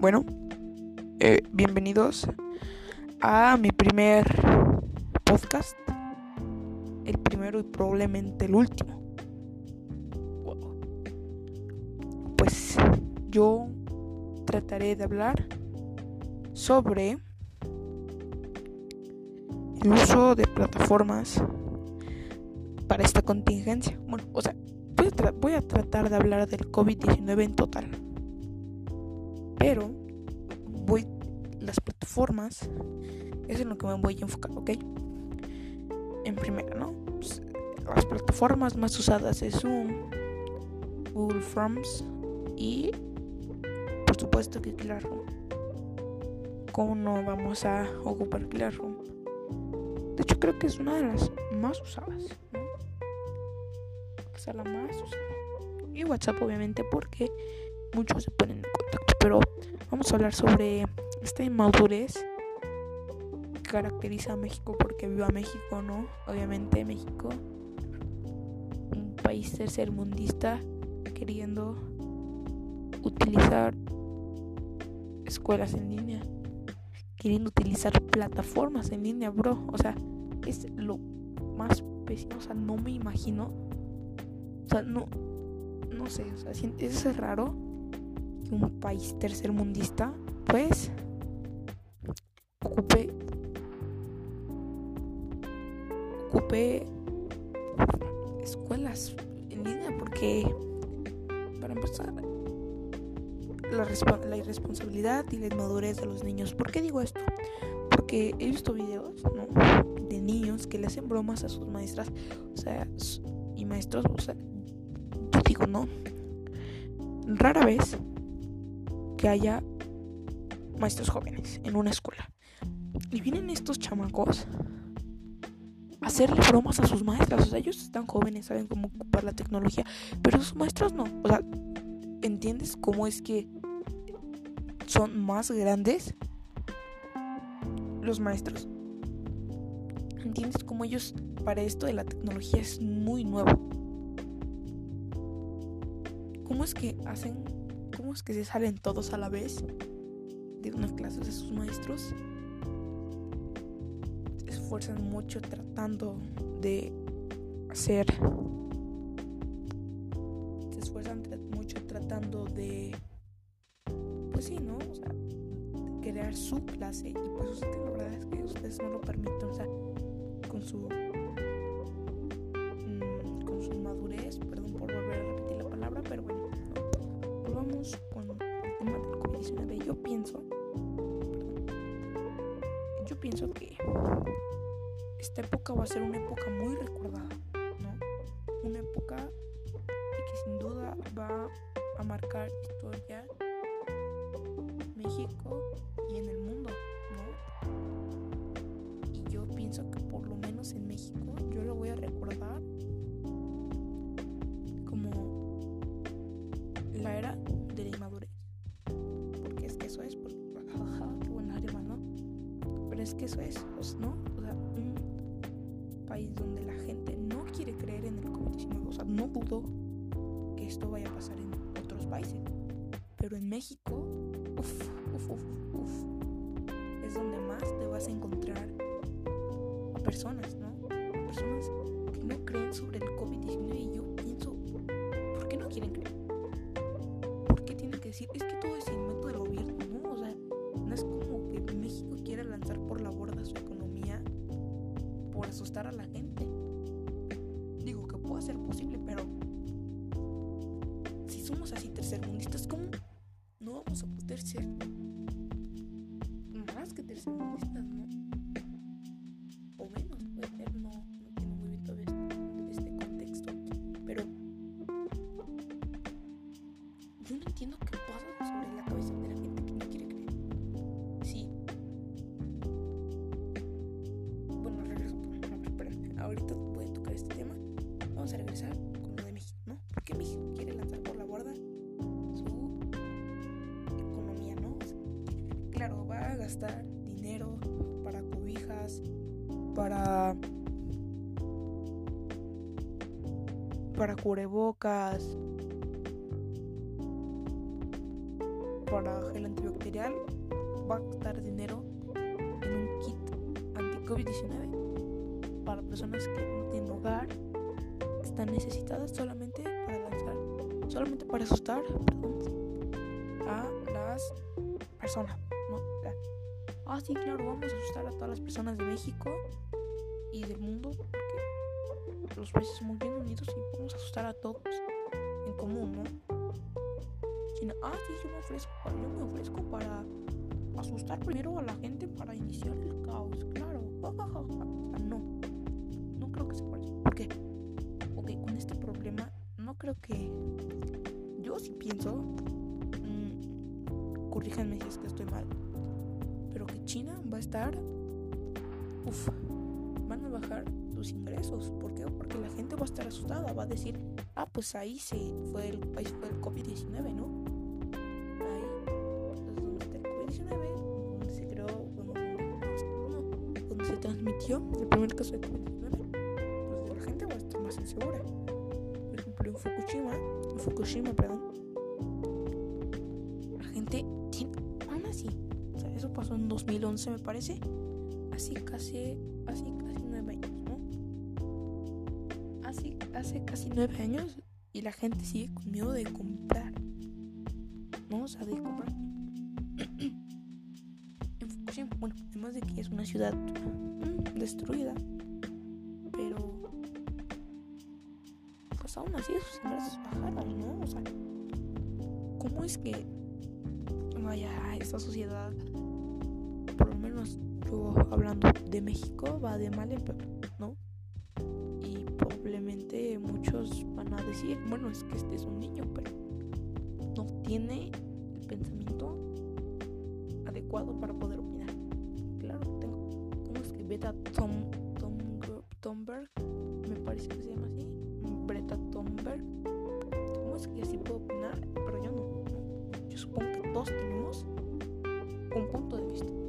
Bueno, eh, bienvenidos a mi primer podcast. El primero y probablemente el último. Pues yo trataré de hablar sobre el uso de plataformas para esta contingencia. Bueno, o sea, voy a, tratar de hablar del COVID-19 en total. Pero voy las plataformas es en lo que me voy a enfocar, ¿ok? En primera, ¿no? Pues, las plataformas más usadas es Zoom, Google Forms y por supuesto que Classroom. ¿Cómo no vamos a ocupar Classroom? De hecho creo que es una de las más usadas la más Y WhatsApp obviamente porque muchos se ponen en contacto. Pero vamos a hablar sobre esta inmadurez que caracteriza a México porque viva México, ¿no? Obviamente México, un país tercermundista queriendo utilizar escuelas en línea, queriendo utilizar plataformas en línea, bro. O sea, es lo más pésimo. O sea, no me imagino o sea, no, no sé, o sea, es raro un país tercermundista, pues, ocupe, ocupe escuelas en línea, porque, para empezar, la, la irresponsabilidad y la inmadurez de los niños. ¿Por qué digo esto? Porque he visto videos. De niños que le hacen bromas a sus maestras, o sea, y maestros, o sea, digo, no. Rara vez que haya maestros jóvenes en una escuela. Y vienen estos chamacos a hacerle bromas a sus maestras. O sea, ellos están jóvenes, saben cómo ocupar la tecnología, pero sus maestros no. O sea, ¿entiendes cómo es que son más grandes los maestros? ¿Entiendes cómo ellos para esto de la tecnología es muy nuevo? ¿Cómo es que hacen, es que se salen todos a la vez de unas clases de sus maestros? Se esfuerzan mucho tratando de hacer, se esfuerzan mucho tratando de, pues sí, ¿no? O crear su clase y pues la verdad es que ustedes no lo permiten, o sea, con su con el tema del COVID-19, yo pienso, yo pienso que esta época va a ser una época muy recordada, ¿no? Una época que sin duda va a marcar historia México y en el mundo, ¿no? Y yo pienso que por lo menos en México yo es que eso es, pues, ¿no? O sea, un país donde la gente no quiere creer en el COVID-19, o sea, no dudo que esto vaya a pasar en otros países. Pero en México, uff, uff, uff, uff, es donde más te vas a encontrar a personas, ¿no? personas que no creen sobre el COVID-19 y yo pienso, ¿por qué no quieren creer? decir, es que todo es invento somos así tercermundistas, ¿cómo no vamos a poder ser más que tercermundistas, no? Dinero para cobijas, para para cubrebocas, para gel antibacterial va a gastar dinero en un kit anti-COVID-19 para personas que no tienen hogar, están necesitadas solamente para lanzar, solamente para asustar a las personas. Ah, sí, claro, vamos a asustar a todas las personas de México y del mundo porque los países somos bien unidos y vamos a asustar a todos en común, ¿no? ah, sí, yo me ofrezco, yo me ofrezco para asustar primero a la gente para iniciar el caos, claro. no, no creo que se parezca. ¿Por? Ok, con este problema no creo que yo sí pienso, mmm, corríjanme si es que estoy mal, pero que China va a estar, uff, van a bajar sus ingresos. ¿Por qué? Porque la gente va a estar asustada, va a decir, ah, pues ahí se fue el, ahí fue el COVID-19, ¿no? el primer caso de COVID-19, pues la gente va a estar más insegura. Por ejemplo, en Fukushima, en Fukushima, perdón, en 2011 me parece, así casi, así casi nueve años, ¿no? Así, hace casi nueve años y la gente sigue con miedo de comprar, ¿no? O sea, de comprar. en Fukushima, bueno, además de que es una ciudad destruida. Pero pues aún así sus ingresos bajaron, ¿no? O sea, ¿cómo es que vaya esta sociedad, hablando de México, va de mal en peor, ¿no? Y probablemente muchos van a decir, bueno, es que este es un niño, pero no tiene el pensamiento adecuado para poder opinar. Claro, tengo. ¿Cómo es que Beta Tom, Tom, Tomberg, me parece que se llama así, Breta Thunberg. ¿Cómo es que así puedo opinar? Pero yo no. Yo supongo que todos tenemos un punto de vista.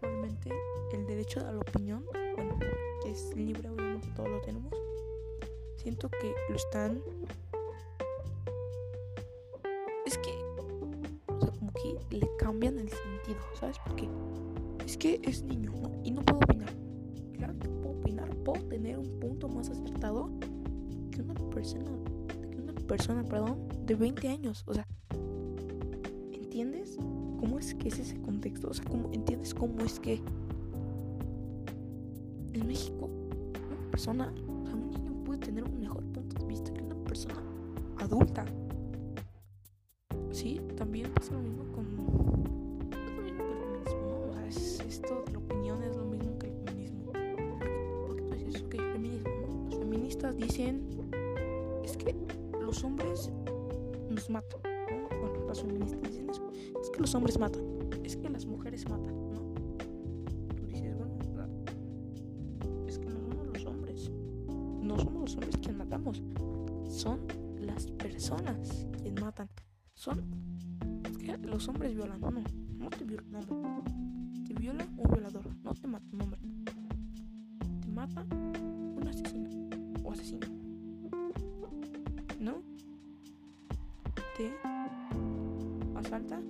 A lo mejor probablemente el derecho a la opinión, bueno, es libre, obviamente todos lo tenemos. Siento que lo están le cambian el sentido, ¿sabes? Porque es que es niño, ¿no? Y no puedo opinar. Claro que puedo opinar, puedo tener un punto más acertado que una persona, que una persona, perdón, de 20 años. O sea, ¿entiendes cómo es que es ese contexto? O sea, ¿cómo, ¿entiendes cómo es que en México una persona, o sea, un niño puede tener un mejor punto de vista que una persona adulta? Sí, también pasa lo mismo con. El feminismo, esto de la opinión es lo mismo que el feminismo. Porque tú dices, ok, feminismo. Los feministas dicen. Es que los hombres nos matan, ¿no? Bueno, las feministas dicen eso. Es que los hombres matan. Es que las mujeres matan, ¿no? Tú dices, bueno, es que no somos los hombres. No somos los hombres quienes matamos. Son las personas quienes matan son que los hombres violan. No, no, te viola un hombre. Te viola un violador. No te mata un hombre. Te mata un asesino o asesino. ¿No? Te asalta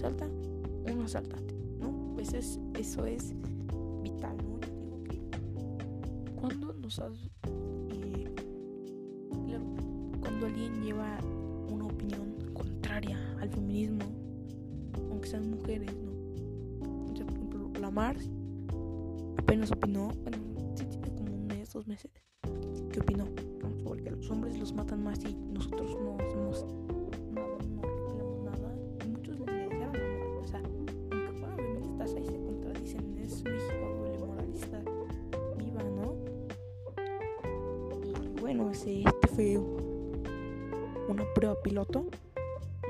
asalta un asaltante. ¿No? Pues eso es vital, ¿no? Digo que cuando nos has alguien lleva una opinión contraria al feminismo, aunque sean mujeres, ¿no? Por ejemplo, la Mars apenas opinó, bueno, sí tiene como un mes, dos meses, que opinó, ¿no? Sobre que los hombres los matan más y nosotros no hacemos Ese, este fue una prueba piloto.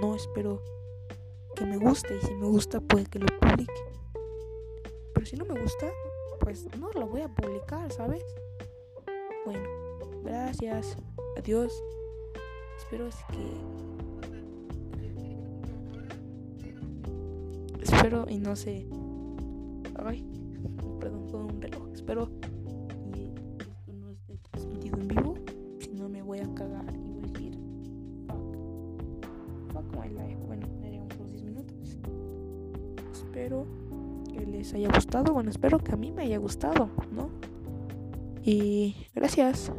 No espero que me guste y si me gusta puede que lo publique. Pero si no me gusta, pues no lo voy a publicar, ¿sabes? Bueno, gracias. Adiós. Espero que... Espero y no sé. Ay. perdón, con un reloj. Espero voy a cagar y voy a decir, fuck, fuck my life. Bueno, daré unos 10 minutos. Espero que les haya gustado. Bueno, espero que a mí me haya gustado, ¿no? Y gracias.